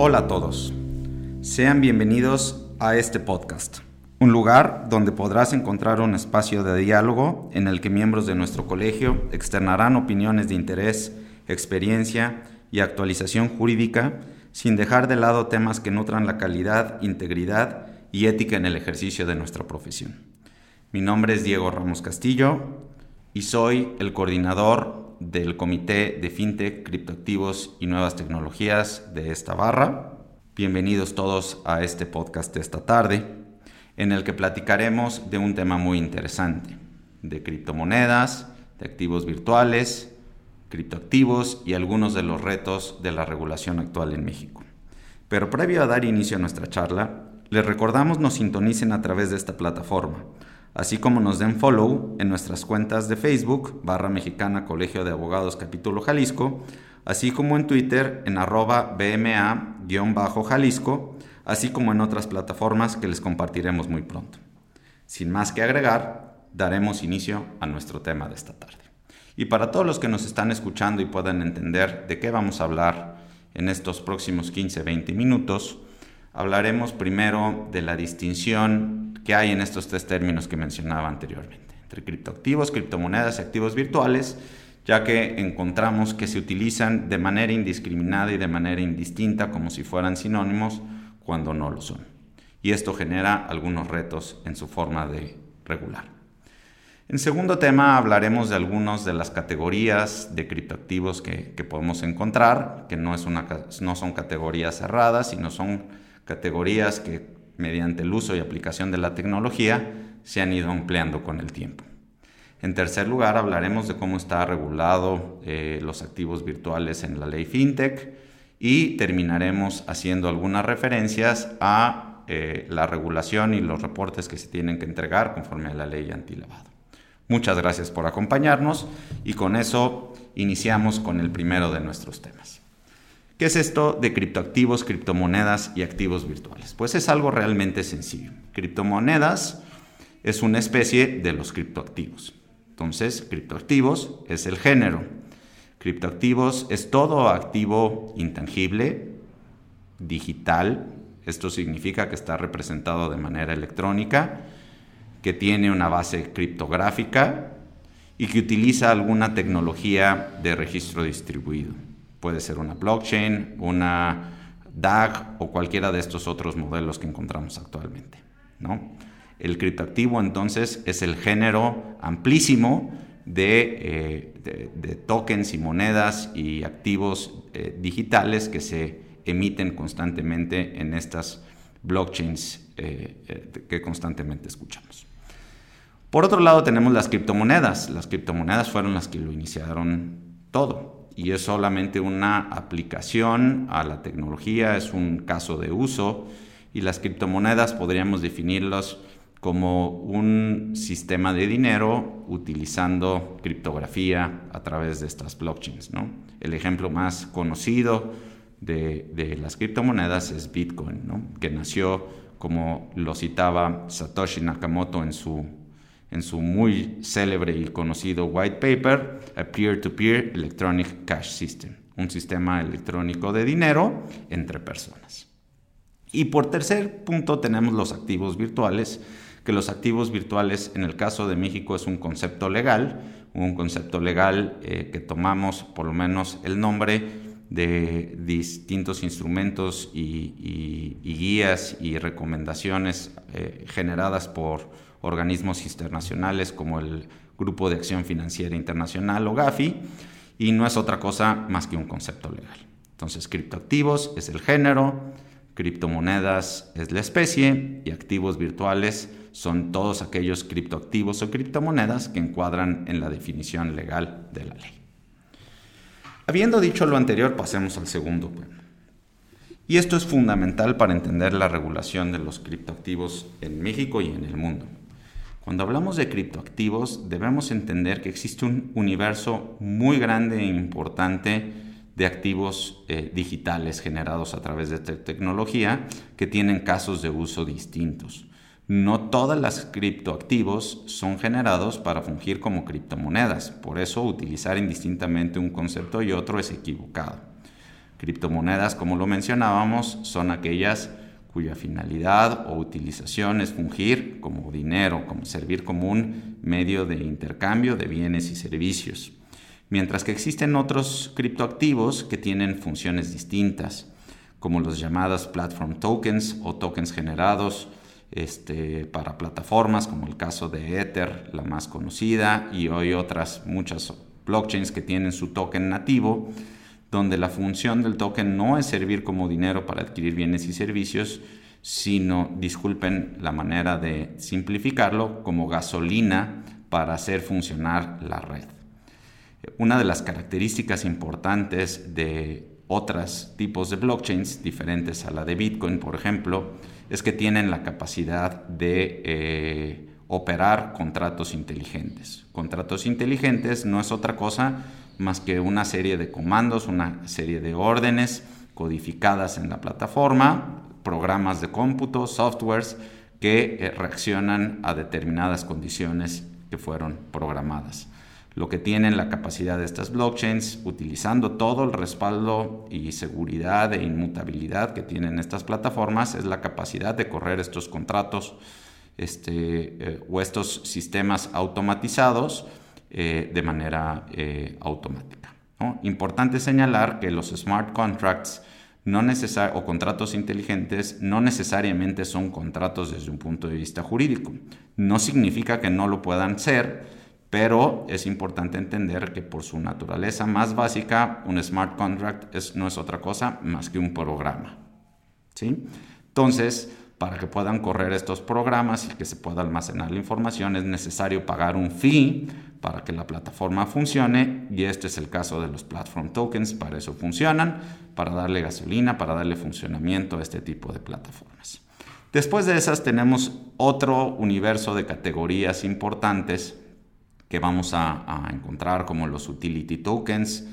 Hola a todos. Sean bienvenidos a este podcast, un lugar donde podrás encontrar un espacio de diálogo en el que miembros de nuestro colegio externarán opiniones de interés, experiencia y actualización jurídica sin dejar de lado temas que nutran la calidad, integridad y ética en el ejercicio de nuestra profesión. Mi nombre es Diego Ramos Castillo y soy el coordinador del Comité de FinTech, Criptoactivos y Nuevas Tecnologías de esta barra. Bienvenidos todos a este podcast de esta tarde, en el que platicaremos de un tema muy interesante, de criptomonedas, de activos virtuales, criptoactivos y algunos de los retos de la regulación actual en México. Pero previo a dar inicio a nuestra charla, les recordamos nos sintonicen a través de esta plataforma, así como nos den follow en nuestras cuentas de Facebook, barra mexicana Colegio de Abogados Capítulo Jalisco, así como en Twitter en arroba BMA-Jalisco, así como en otras plataformas que les compartiremos muy pronto. Sin más que agregar, daremos inicio a nuestro tema de esta tarde. Y para todos los que nos están escuchando y puedan entender de qué vamos a hablar en estos próximos 15-20 minutos, hablaremos primero de la distinción que hay en estos tres términos que mencionaba anteriormente, entre criptoactivos, criptomonedas y activos virtuales, ya que encontramos que se utilizan de manera indiscriminada y de manera indistinta como si fueran sinónimos cuando no lo son. Y esto genera algunos retos en su forma de regular. En segundo tema hablaremos de algunas de las categorías de criptoactivos que, podemos encontrar, que no, es una, no son categorías cerradas, sino son categorías que mediante el uso y aplicación de la tecnología se han ido empleando con el tiempo. En tercer lugar hablaremos de cómo está regulado eh, los activos virtuales en la ley FinTech y terminaremos haciendo algunas referencias a eh, la regulación y los reportes que se tienen que entregar conforme a la ley antilavado. Muchas gracias por acompañarnos y con eso iniciamos con el primero de nuestros temas. ¿Qué es esto de criptoactivos, criptomonedas y activos virtuales? Pues es algo realmente sencillo. Criptomonedas es una especie de los criptoactivos. Entonces, criptoactivos es el género. Criptoactivos es todo activo intangible, digital. Esto significa que está representado de manera electrónica que tiene una base criptográfica y que utiliza alguna tecnología de registro distribuido. Puede ser una blockchain, una DAG o cualquiera de estos otros modelos que encontramos actualmente. ¿no? El criptoactivo entonces es el género amplísimo de, eh, tokens y monedas y activos eh, digitales que se emiten constantemente en estas blockchains eh, que constantemente escuchamos. Por otro lado tenemos las criptomonedas. Las criptomonedas fueron las que lo iniciaron todo y es solamente una aplicación a la tecnología, es un caso de uso y las criptomonedas podríamos definirlas como un sistema de dinero utilizando criptografía a través de estas blockchains. ¿no? El ejemplo más conocido de, las criptomonedas es Bitcoin, que nació, como lo citaba Satoshi Nakamoto en su en su muy célebre y conocido white paper, a Peer-to-Peer Electronic Cash System, un sistema electrónico de dinero entre personas. Y por tercer punto tenemos los activos virtuales, que los activos virtuales en el caso de México es un concepto legal, un concepto legal eh, que tomamos por lo menos el nombre de distintos instrumentos y, guías y recomendaciones eh, generadas por organismos internacionales como el Grupo de Acción Financiera Internacional o GAFI, y no es otra cosa más que un concepto legal. Entonces, criptoactivos es el género, criptomonedas es la especie y activos virtuales son todos aquellos criptoactivos o criptomonedas que encuadran en la definición legal de la ley. Habiendo dicho lo anterior, pasemos al segundo punto. Y esto es fundamental para entender la regulación de los criptoactivos en México y en el mundo. Cuando hablamos de criptoactivos, debemos entender que existe un universo muy grande e importante de activos eh, digitales generados a través de esta tecnología que tienen casos de uso distintos. No todas las criptoactivos son generados para fungir como criptomonedas, por eso utilizar indistintamente un concepto y otro es equivocado. Criptomonedas, como lo mencionábamos, son aquellas cuya finalidad o utilización es fungir como dinero, como servir como un medio de intercambio de bienes y servicios. Mientras que existen otros criptoactivos que tienen funciones distintas, como los llamados platform tokens o tokens generados este, para plataformas, como el caso de Ether, la más conocida, y hoy otras muchas blockchains que tienen su token nativo, donde la función del token no es servir como dinero para adquirir bienes y servicios, sino, disculpen la manera de simplificarlo, como gasolina para hacer funcionar la red. Una de las características importantes de otros tipos de blockchains, diferentes a la de Bitcoin, por ejemplo, es que tienen la capacidad de eh, operar contratos inteligentes. Contratos inteligentes no es otra cosa más que una serie de comandos, una serie de órdenes codificadas en la plataforma, programas de cómputo, softwares que eh, reaccionan a determinadas condiciones que fueron programadas. Lo que tienen la capacidad de estas blockchains, utilizando todo el respaldo y seguridad e inmutabilidad que tienen estas plataformas, es la capacidad de correr estos contratos este, eh, o estos sistemas automatizados eh, de manera eh, automática. Importante señalar que los smart contracts no o contratos inteligentes no necesariamente son contratos desde un punto de vista jurídico. No significa que no lo puedan ser, pero es importante entender que por su naturaleza más básica, un smart contract no es otra cosa más que un programa. ¿sí? Entonces, para que puedan correr estos programas y que se pueda almacenar la información es necesario pagar un fee para que la plataforma funcione y este es el caso de los platform tokens, para eso funcionan, para darle gasolina, para darle funcionamiento a este tipo de plataformas. Después de esas tenemos otro universo de categorías importantes que vamos a, encontrar como los utility tokens,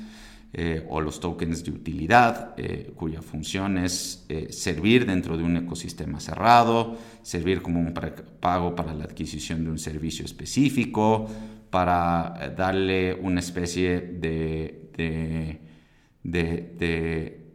eh, o los tokens de utilidad, eh, cuya función es eh, servir dentro de un ecosistema cerrado, servir como un pago para la adquisición de un servicio específico, para darle una especie de, de,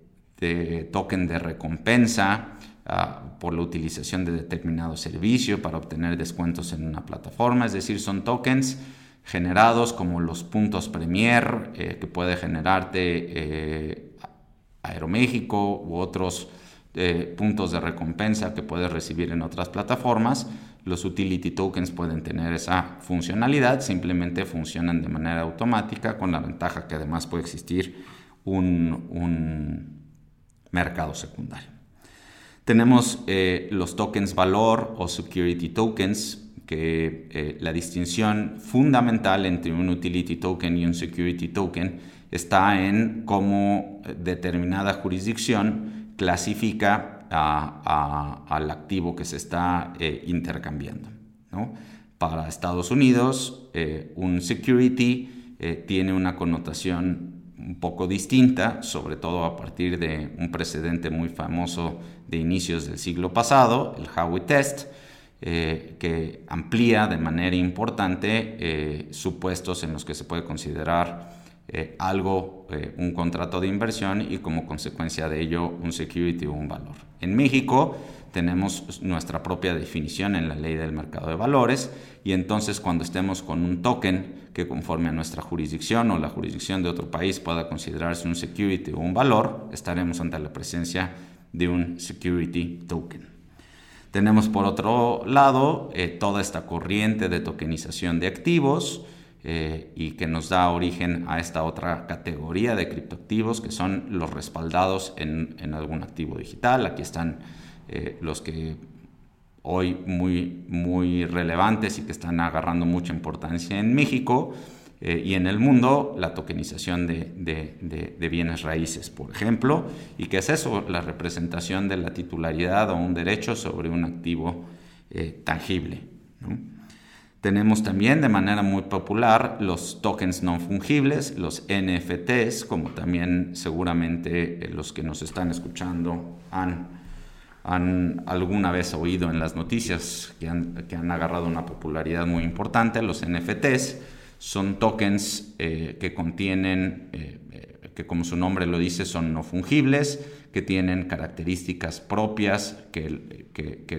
token de recompensa ah, por la utilización de determinado servicio para obtener descuentos en una plataforma, es decir, son tokens generados como los puntos Premier eh, que puede generarte eh, Aeroméxico u otros eh, puntos de recompensa que puedes recibir en otras plataformas. Los utility tokens pueden tener esa funcionalidad, simplemente funcionan de manera automática con la ventaja que además puede existir un, mercado secundario. Tenemos los tokens valor o security tokens, que eh, la distinción fundamental entre un utility token y un security token está en cómo determinada jurisdicción clasifica al activo que se está eh, intercambiando. Para Estados Unidos, eh, un security tiene una connotación un poco distinta, sobre todo a partir de un precedente muy famoso de inicios del siglo pasado, el Howey Test, eh, que amplía de manera importante eh, supuestos en los que se puede considerar eh, algo, un contrato de inversión y como consecuencia de ello un security o un valor. En México tenemos nuestra propia definición en la ley del mercado de valores y entonces cuando estemos con un token que conforme a nuestra jurisdicción o la jurisdicción de otro país pueda considerarse un security o un valor, estaremos ante la presencia de un security token. Tenemos por otro lado eh, toda esta corriente de tokenización de activos eh, y que nos da origen a esta otra categoría de criptoactivos que son los respaldados en, algún activo digital. Aquí están eh, los que hoy muy, muy relevantes y que están agarrando mucha importancia en México. Eh, y en el mundo la tokenización de, bienes raíces, por ejemplo. ¿Y qué es eso? La representación de la titularidad o un derecho sobre un activo tangible. Tenemos también de manera muy popular los tokens no fungibles, los NFTs, como también seguramente eh, los que nos están escuchando han, han alguna vez oído en las noticias que han, que han agarrado una popularidad muy importante, los NFTs son tokens eh, que contienen, eh, que como su nombre lo dice son no fungibles, que tienen características propias que,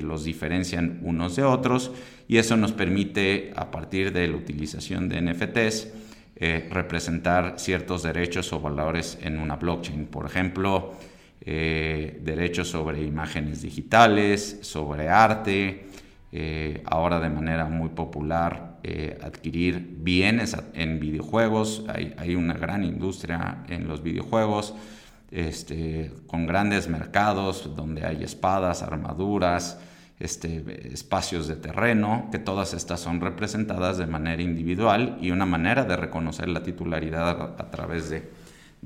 los diferencian unos de otros y eso nos permite a partir de la utilización de NFTs eh, representar ciertos derechos o valores en una blockchain. Por ejemplo, eh, derechos sobre imágenes digitales, sobre arte, eh, ahora de manera muy popular eh, adquirir bienes en videojuegos. Hay, una gran industria en los videojuegos, este, con grandes mercados donde hay espadas, armaduras, este, espacios de terreno, que todas estas son representadas de manera individual y una manera de reconocer la titularidad a, través de,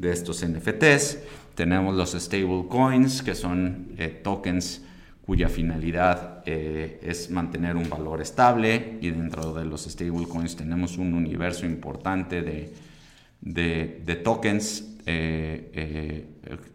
estos NFTs. Tenemos los stable coins, que son eh, tokens cuya finalidad eh, es mantener un valor estable y dentro de los stable coins tenemos un universo importante de, de, tokens eh,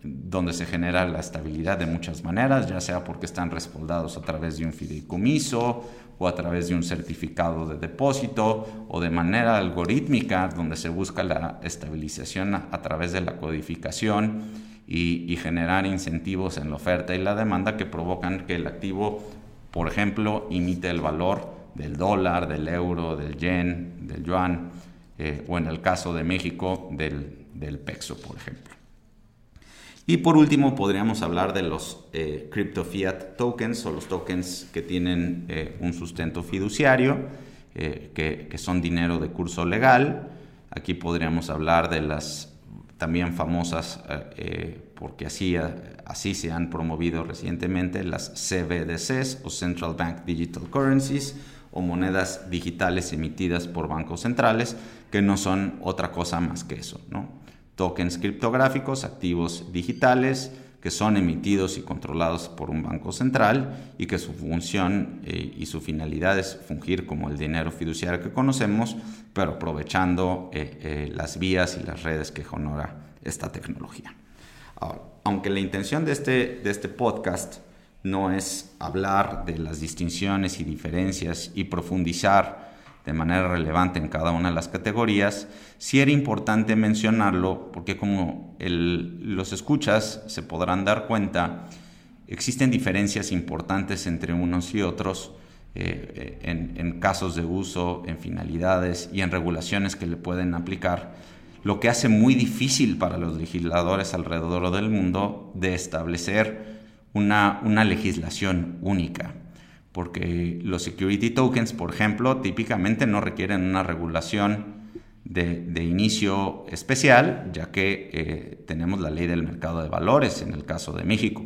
donde se genera la estabilidad de muchas maneras, ya sea porque están respaldados a través de un fideicomiso o a través de un certificado de depósito o de manera algorítmica donde se busca la estabilización a través de la codificación y, generar incentivos en la oferta y la demanda que provocan que el activo, por ejemplo, imite el valor del dólar, del euro, del yen, del yuan, eh, o en el caso de México, del, del, peso, por ejemplo. Y por último, podríamos hablar de los eh, crypto fiat tokens o los tokens que tienen eh, un sustento fiduciario, que, que, son dinero de curso legal. Aquí podríamos hablar de las también famosas eh, eh, porque así, eh, así se han promovido recientemente las CBDCs o Central Bank Digital Currencies o monedas digitales emitidas por bancos centrales que no son otra cosa más que eso, ¿no? Tokens criptográficos, activos digitales que son emitidos y controlados por un banco central y que su función y su finalidad es fungir como el dinero fiduciario que conocemos, pero aprovechando eh, eh, las vías y las redes que honora esta tecnología. aunque la intención de este, de este podcast no es hablar de las distinciones y diferencias y profundizar de manera relevante en cada una de las categorías, sí era importante mencionarlo porque como los escuchas se podrán dar cuenta, existen diferencias importantes entre unos y otros eh, en, casos de uso, en finalidades y en regulaciones que le pueden aplicar, lo que hace muy difícil para los legisladores alrededor del mundo de establecer una, una legislación única. Porque los security tokens, por ejemplo, típicamente no requieren una regulación de, de, inicio especial, ya que eh, tenemos la ley del mercado de valores en el caso de México.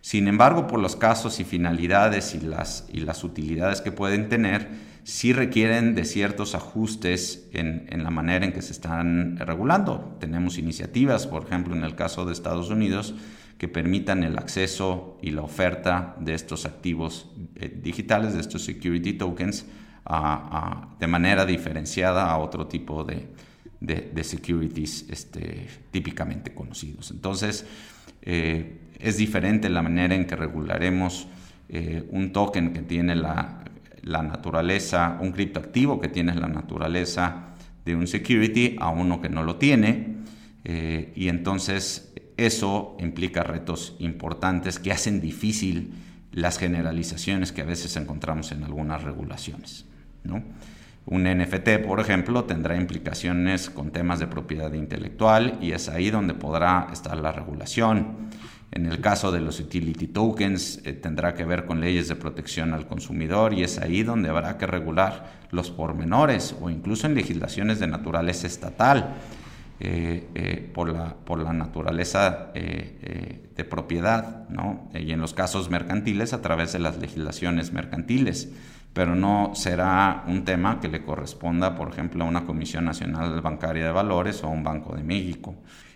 Sin embargo, por los casos y finalidades y las, y las utilidades que pueden tener, sí requieren de ciertos ajustes en, la manera en que se están regulando. Tenemos iniciativas, por ejemplo, en el caso de Estados Unidos, que permitan el acceso y la oferta de estos activos eh, digitales, de estos security tokens, de manera diferenciada a otro tipo de, securities este, típicamente conocidos. Entonces, eh, es diferente la manera en que regularemos eh, un token que tiene la, naturaleza, un criptoactivo que tiene la naturaleza de un security a uno que no lo tiene. Y entonces eso implica retos importantes que hacen difícil las generalizaciones que a veces encontramos en algunas regulaciones. Un NFT, por ejemplo, tendrá implicaciones con temas de propiedad intelectual y es ahí donde podrá estar la regulación. En el caso de los utility tokens eh, tendrá que ver con leyes de protección al consumidor y es ahí donde habrá que regular los pormenores o incluso en legislaciones de naturaleza estatal eh, eh, por, la, por la naturaleza de propiedad ¿no? y en los casos mercantiles a través de las legislaciones mercantiles. Pero no será un tema que le corresponda, por ejemplo, a una Comisión Nacional Bancaria de Valores o a un Banco de México.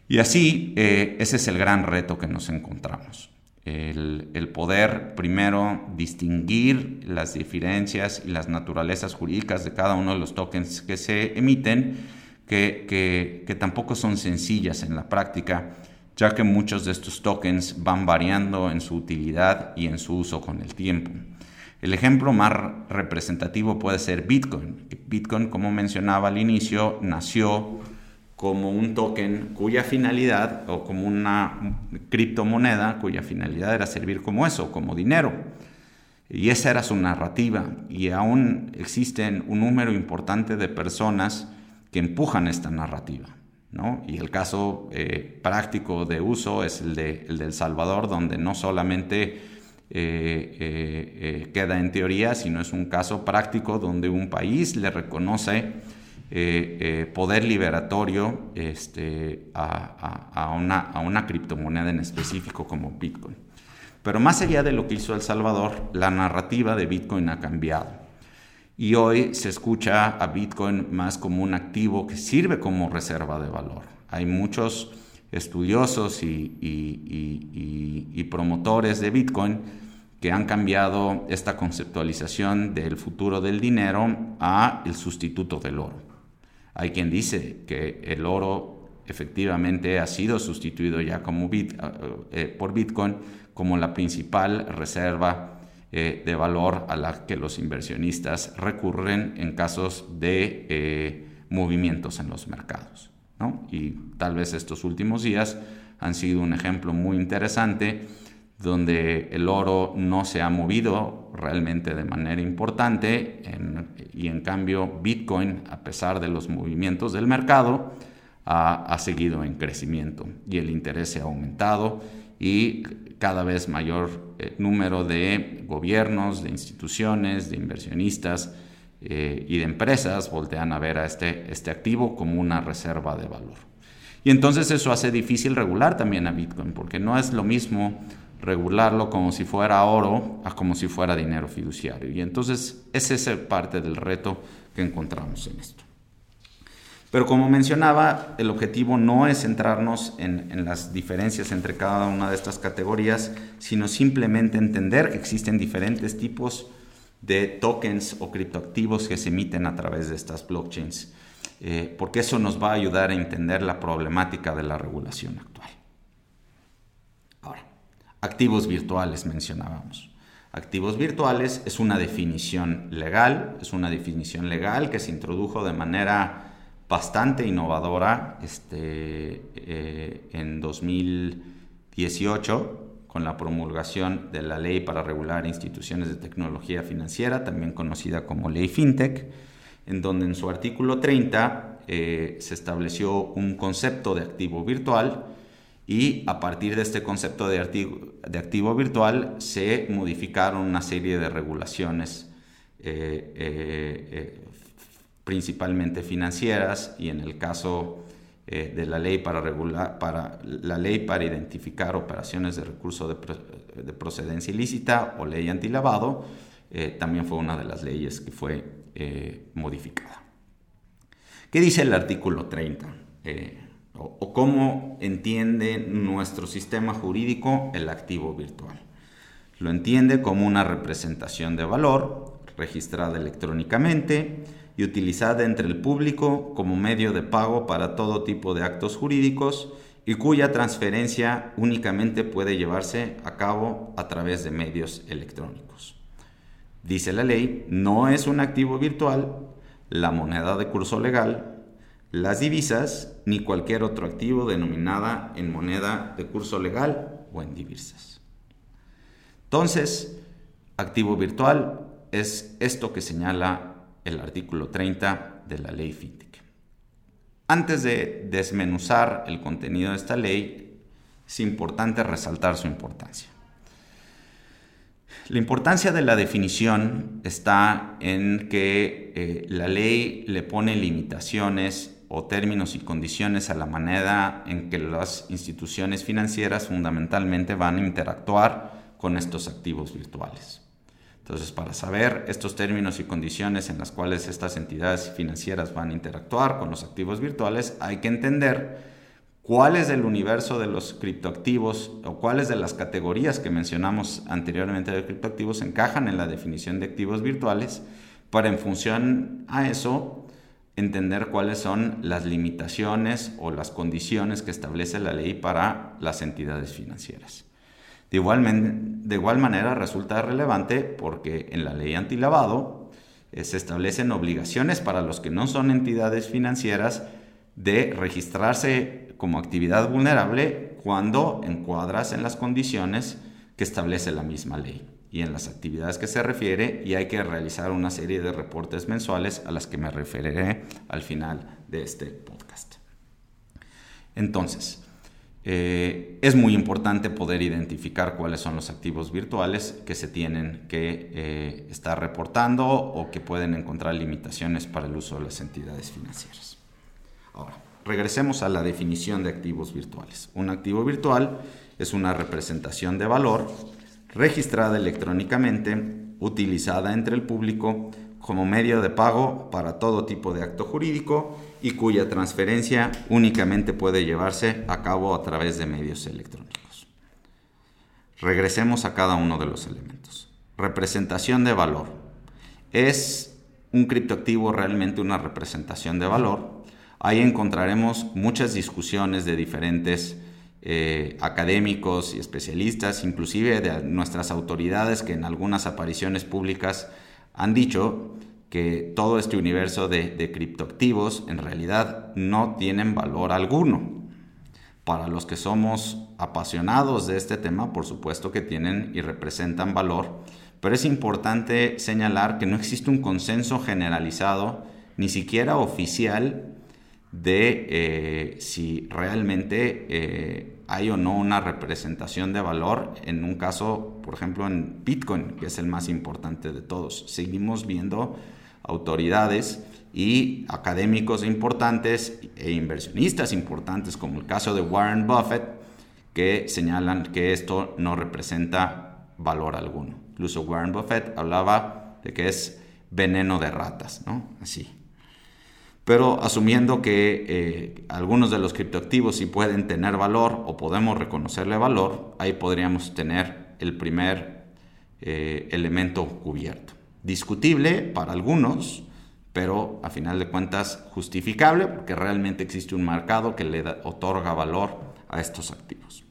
Y así, eh, ese es el gran reto que nos encontramos. El, poder primero distinguir las diferencias y las naturalezas jurídicas de cada uno de los tokens que se emiten, que, tampoco son sencillas en la práctica, ya que muchos de estos tokens van variando en su utilidad y en su uso con el tiempo. El ejemplo más representativo puede ser Bitcoin. Bitcoin, como mencionaba al inicio, nació como un token cuya finalidad, o como una criptomoneda cuya finalidad era servir como eso, como dinero. Y esa era su narrativa. Y aún existen un número importante de personas que empujan esta narrativa. Y el caso eh, práctico de uso es el de, El Salvador, donde no solamente eh, eh, queda en teoría, sino es un caso práctico donde un país le reconoce poder liberatorio este, a, una, a una criptomoneda en específico como Bitcoin. Pero más allá de lo que hizo El Salvador, la narrativa de Bitcoin ha cambiado. Y hoy se escucha a Bitcoin más como un activo que sirve como reserva de valor. Hay muchos estudiosos y, promotores de Bitcoin que han cambiado esta conceptualización del futuro del dinero a el sustituto del oro. Hay quien dice que el oro efectivamente ha sido sustituido ya como eh, eh, por Bitcoin como la principal reserva eh, de valor a la que los inversionistas recurren en casos de eh, movimientos en los mercados. Y tal vez estos últimos días han sido un ejemplo muy interesante donde el oro no se ha movido realmente de manera importante y en cambio Bitcoin, a pesar de los movimientos del mercado, ha, ha seguido en crecimiento y el interés se ha aumentado y cada vez mayor eh, número de gobiernos, de instituciones, de inversionistas eh, y de empresas voltean a ver a este, este activo como una reserva de valor. Y entonces eso hace difícil regular también a Bitcoin, porque no es lo mismo regularlo como si fuera oro a como si fuera dinero fiduciario. Y entonces ese es parte del reto que encontramos en esto. Pero como mencionaba, el objetivo no es centrarnos en, las diferencias entre cada una de estas categorías, sino simplemente entender que existen diferentes tipos de tokens o criptoactivos que se emiten a través de estas blockchains, eh, porque eso nos va a ayudar a entender la problemática de la regulación actual. Ahora, activos virtuales mencionábamos. Activos virtuales es una definición legal, es una definición legal que se introdujo de manera bastante innovadora este, eh, en 2018 con la promulgación de la ley para regular instituciones de tecnología financiera, también conocida como ley FinTech, en donde en su artículo 30 eh, se estableció un concepto de activo virtual y a partir de este concepto de de activo virtual se modificaron una serie de regulaciones eh, principalmente financieras y en el caso eh, de la ley para regular para la ley para identificar operaciones de recurso de, procedencia ilícita o ley antilavado eh, también fue una de las leyes que fue eh, modificada. ¿Qué dice el artículo 30? O, o cómo entiende nuestro sistema jurídico el activo virtual. Lo entiende como una representación de valor registrada electrónicamente, y utilizada entre el público como medio de pago para todo tipo de actos jurídicos y cuya transferencia únicamente puede llevarse a cabo a través de medios electrónicos. Dice la ley, no es un activo virtual, la moneda de curso legal, las divisas ni cualquier otro activo denominada en moneda de curso legal o en divisas. Entonces, activo virtual es esto que señala el artículo 30 de la ley FinTech. Antes de desmenuzar el contenido de esta ley, es importante resaltar su importancia. La importancia de la definición está en que eh, la ley le pone limitaciones o términos y condiciones a la manera en que las instituciones financieras fundamentalmente van a interactuar con estos activos virtuales. Entonces, para saber estos términos y condiciones en las cuales estas entidades financieras van a interactuar con los activos virtuales, hay que entender cuáles del universo de los criptoactivos o cuáles de las categorías que mencionamos anteriormente de criptoactivos encajan en la definición de activos virtuales para en función a eso entender cuáles son las limitaciones o las condiciones que establece la ley para las entidades financieras. De igual, manera resulta relevante porque en la ley antilavado eh, se establecen obligaciones para los que no son entidades financieras de registrarse como actividad vulnerable cuando encuadras en las condiciones que establece la misma ley y en las actividades que se refiere y hay que realizar una serie de reportes mensuales a las que me referiré al final de este podcast. Entonces, eh, es muy importante poder identificar cuáles son los activos virtuales que se tienen que eh, estar reportando o que pueden encontrar limitaciones para el uso de las entidades financieras. Ahora, regresemos a la definición de activos virtuales. Un activo virtual es una representación de valor registrada electrónicamente, utilizada entre el público como medio de pago para todo tipo de acto jurídico y cuya transferencia únicamente puede llevarse a cabo a través de medios electrónicos. Regresemos a cada uno de los elementos. Representación de valor. ¿Es un criptoactivo realmente una representación de valor? Ahí encontraremos muchas discusiones de diferentes eh, académicos y especialistas, inclusive de nuestras autoridades que en algunas apariciones públicas han dicho que todo este universo de, criptoactivos en realidad no tienen valor alguno. Para los que somos apasionados de este tema, por supuesto que tienen y representan valor, pero es importante señalar que no existe un consenso generalizado, ni siquiera oficial, de eh, si realmente eh, hay o no una representación de valor en un caso, por ejemplo, en Bitcoin, que es el más importante de todos. Seguimos viendo autoridades y académicos importantes e inversionistas importantes, como el caso de Warren Buffett, que señalan que esto no representa valor alguno. Incluso Warren Buffett hablaba de que es veneno de ratas, ¿no? Así. Pero asumiendo que eh, algunos de los criptoactivos sí pueden tener valor o podemos reconocerle valor, ahí podríamos tener el primer eh, elemento cubierto discutible para algunos, pero a final de cuentas justificable porque realmente existe un mercado que le otorga valor a estos activos.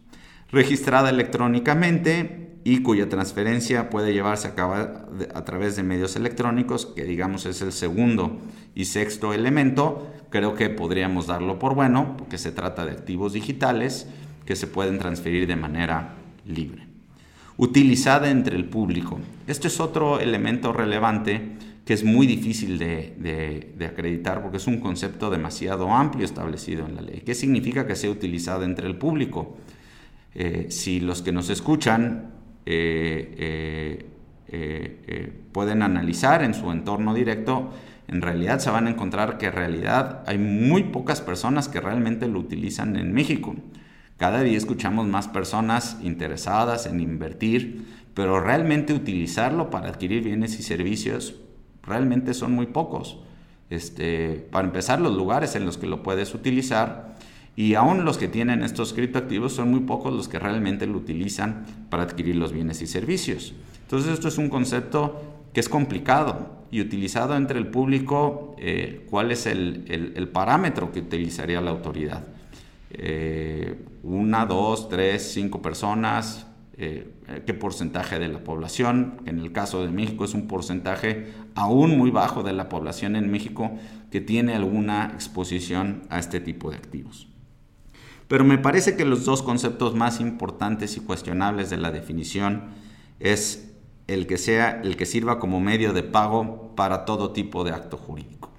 Registrada electrónicamente y cuya transferencia puede llevarse a cabo a través de medios electrónicos, que digamos es el segundo y sexto elemento, creo que podríamos darlo por bueno porque se trata de activos digitales que se pueden transferir de manera libre utilizada entre el público. Esto es otro elemento relevante que es muy difícil de, acreditar porque es un concepto demasiado amplio establecido en la ley. ¿Qué significa que sea utilizada entre el público? Eh, si los que nos escuchan eh, eh, pueden analizar en su entorno directo, en realidad se van a encontrar que en realidad hay muy pocas personas que realmente lo utilizan en México. Cada día escuchamos más personas interesadas en invertir, pero realmente utilizarlo para adquirir bienes y servicios realmente son muy pocos. Este, para empezar, los lugares en los que lo puedes utilizar y aún los que tienen estos criptoactivos son muy pocos los que realmente lo utilizan para adquirir los bienes y servicios. Entonces esto es un concepto que es complicado y utilizado entre el público, eh, ¿cuál es el parámetro que utilizaría la autoridad? Eh, una, dos, tres, cinco personas, eh, qué porcentaje de la población. En el caso de México es un porcentaje aún muy bajo de la población en México que tiene alguna exposición a este tipo de activos. Pero me parece que los dos conceptos más importantes y cuestionables de la definición es el que sea el que sirva como medio de pago para todo tipo de acto jurídico.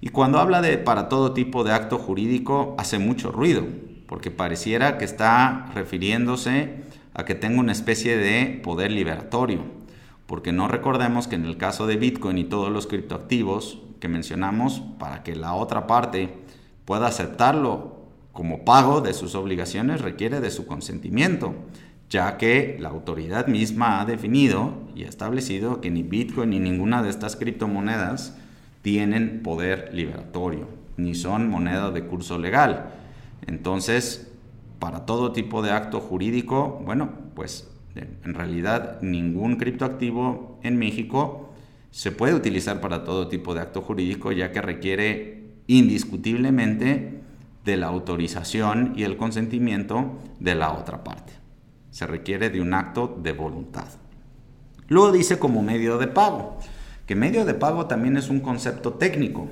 Y cuando habla de para todo tipo de acto jurídico, hace mucho ruido, porque pareciera que está refiriéndose a que tenga una especie de poder liberatorio, porque no recordemos que en el caso de Bitcoin y todos los criptoactivos que mencionamos, para que la otra parte pueda aceptarlo como pago de sus obligaciones, requiere de su consentimiento, ya que la autoridad misma ha definido y ha establecido que ni Bitcoin ni ninguna de estas criptomonedas tienen poder liberatorio, ni son moneda de curso legal. Entonces, para todo tipo de acto jurídico, bueno, pues en realidad ningún criptoactivo en México se puede utilizar para todo tipo de acto jurídico, ya que requiere indiscutiblemente de la autorización y el consentimiento de la otra parte. Se requiere de un acto de voluntad. Luego dice como medio de pago que medio de pago también es un concepto técnico,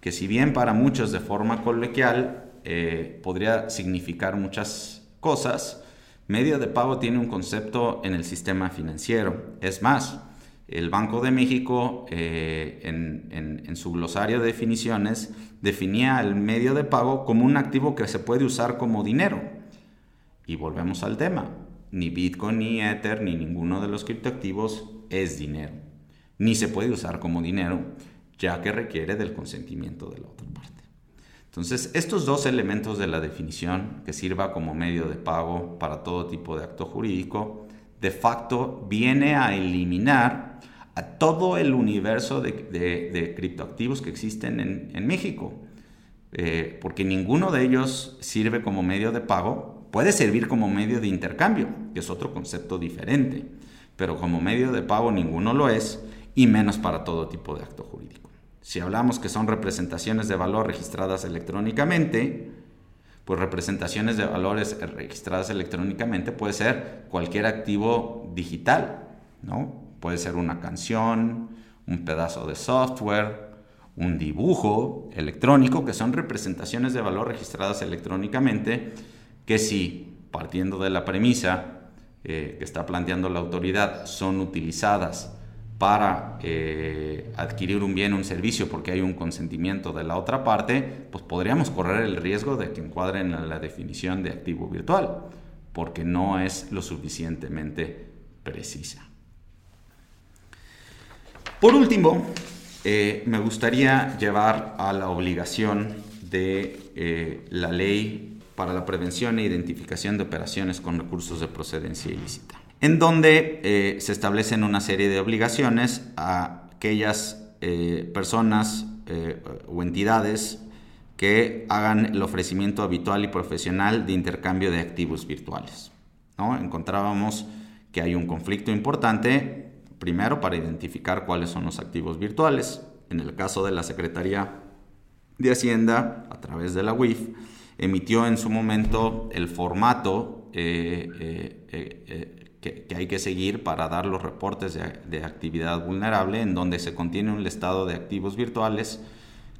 que si bien para muchos de forma coloquial eh, podría significar muchas cosas, medio de pago tiene un concepto en el sistema financiero. Es más, el Banco de México eh, en, su glosario de definiciones definía el medio de pago como un activo que se puede usar como dinero. Y volvemos al tema. Ni Bitcoin, ni Ether, ni ninguno de los criptoactivos es dinero. Ni se puede usar como dinero, ya que requiere del consentimiento de la otra parte. Entonces, estos dos elementos de la definición, que sirva como medio de pago para todo tipo de acto jurídico, de facto viene a eliminar a todo el universo de, criptoactivos que existen en, México. Eh, porque ninguno de ellos sirve como medio de pago, puede servir como medio de intercambio, que es otro concepto diferente, pero como medio de pago ninguno lo es, y menos para todo tipo de acto jurídico. Si hablamos que son representaciones de valor registradas electrónicamente, pues representaciones de valores registradas electrónicamente puede ser cualquier activo digital, ¿no? Puede ser una canción, un pedazo de software, un dibujo electrónico, que son representaciones de valor registradas electrónicamente, que si, partiendo de la premisa eh, que está planteando la autoridad, son utilizadas para eh, adquirir un bien o un servicio porque hay un consentimiento de la otra parte, pues podríamos correr el riesgo de que encuadren en la definición de activo virtual, porque no es lo suficientemente precisa. Por último, eh, me gustaría llevar a la obligación de eh, la ley para la prevención e identificación de operaciones con recursos de procedencia ilícita, en donde eh, se establecen una serie de obligaciones a aquellas personas o entidades que hagan el ofrecimiento habitual y profesional de intercambio de activos virtuales. ¿no? Encontrábamos que hay un conflicto importante Primero, para identificar cuáles son los activos virtuales. En el caso de la Secretaría de Hacienda, a través de la UIF, emitió en su momento el formato eh, eh, eh, que, hay que seguir para dar los reportes de, actividad vulnerable, en donde se contiene un listado de activos virtuales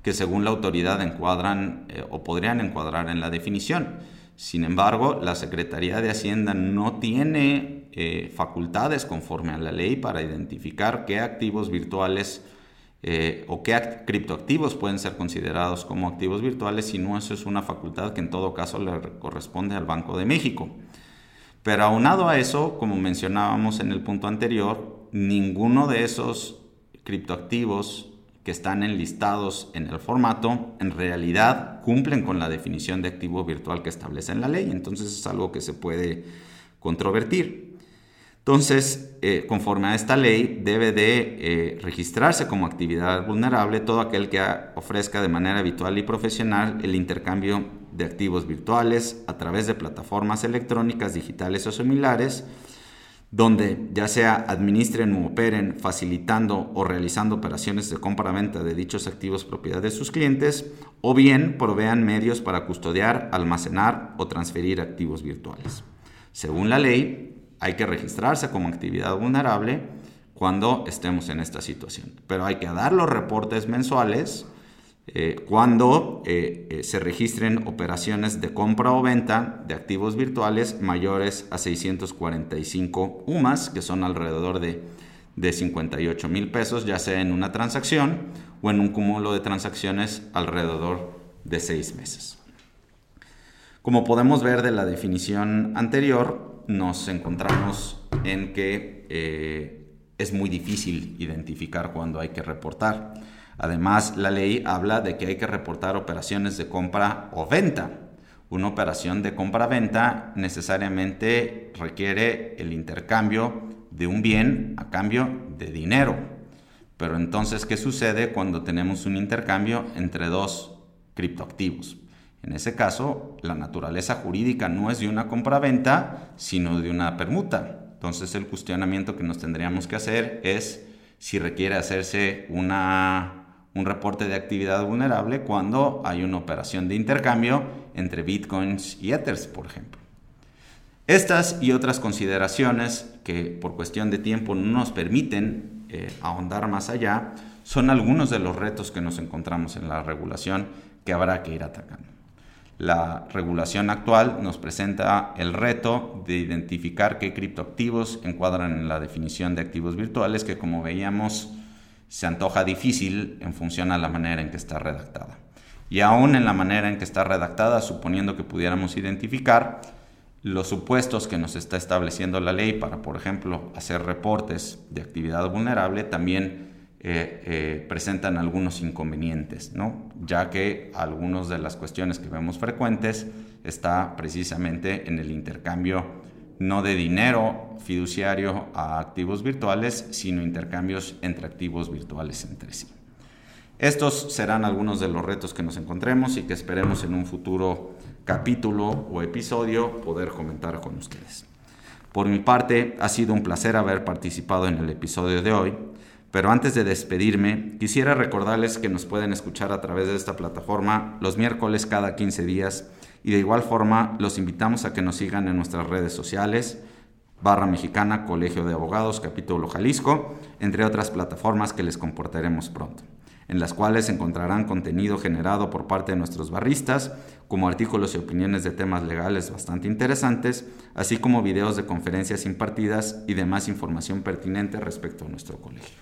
que según la autoridad encuadran o podrían encuadrar en la definición. Sin embargo, la Secretaría de Hacienda no tiene eh, facultades conforme a la ley para identificar qué activos virtuales eh, o qué criptoactivos pueden ser considerados como activos virtuales, si no eso es una facultad que en todo caso le corresponde al Banco de México. Pero aunado a eso, como mencionábamos en el punto anterior, ninguno de esos criptoactivos que están enlistados en el formato en realidad cumplen con la definición de activo virtual que establece en la ley. Entonces es algo que se puede controvertir. Entonces, eh, conforme a esta ley, debe de eh, registrarse como actividad vulnerable todo aquel que ofrezca de manera habitual y profesional el intercambio de activos virtuales a través de plataformas electrónicas, digitales o similares, donde ya sea administren o operen facilitando o realizando operaciones de compra-venta de dichos activos propiedad de sus clientes, o bien provean medios para custodiar, almacenar o transferir activos virtuales. Según la ley, hay que registrarse como actividad vulnerable cuando estemos en esta situación. Pero hay que dar los reportes mensuales eh, cuando eh, eh, se registren operaciones de compra o venta de activos virtuales mayores a 645 UMAS, que son alrededor de, de 58 mil pesos, ya sea en una transacción o en un cúmulo de transacciones alrededor de seis meses. Como podemos ver de la definición anterior, nos encontramos en que eh, es muy difícil identificar cuando hay que reportar. Además, la ley habla de que hay que reportar operaciones de compra o venta. Una operación de compra-venta necesariamente requiere el intercambio de un bien a cambio de dinero. Pero entonces, ¿qué sucede cuando tenemos un intercambio entre dos criptoactivos? En ese caso, la naturaleza jurídica no es de una compra-venta, sino de una permuta. Entonces, el cuestionamiento que nos tendríamos que hacer es si requiere hacerse un reporte de actividad vulnerable cuando hay una operación de intercambio entre bitcoins y ethers, por ejemplo. Estas y otras consideraciones que por cuestión de tiempo no nos permiten eh, ahondar más allá son algunos de los retos que nos encontramos en la regulación que habrá que ir atacando. La regulación actual nos presenta el reto de identificar qué criptoactivos encuadran en la definición de activos virtuales que como veíamos se antoja difícil en función a la manera en que está redactada. Y aún en la manera en que está redactada, suponiendo que pudiéramos identificar los supuestos que nos está estableciendo la ley para, por ejemplo, hacer reportes de actividad vulnerable, también eh, eh, presentan algunos inconvenientes, ¿no? ya que algunas de las cuestiones que vemos frecuentes está precisamente en el intercambio no de dinero fiduciario a activos virtuales, sino intercambios entre activos virtuales entre sí. Estos serán algunos de los retos que nos encontremos y que esperemos en un futuro capítulo o episodio poder comentar con ustedes. Por mi parte, ha sido un placer haber participado en el episodio de hoy. Pero antes de despedirme, quisiera recordarles que nos pueden escuchar a través de esta plataforma los miércoles cada 15 días y de igual forma los invitamos a que nos sigan en nuestras redes sociales, barra mexicana, Colegio de Abogados, capítulo Jalisco, entre otras plataformas que les comportaremos pronto, en las cuales encontrarán contenido generado por parte de nuestros barristas, como artículos y opiniones de temas legales bastante interesantes, así como videos de conferencias impartidas y demás información pertinente respecto a nuestro colegio.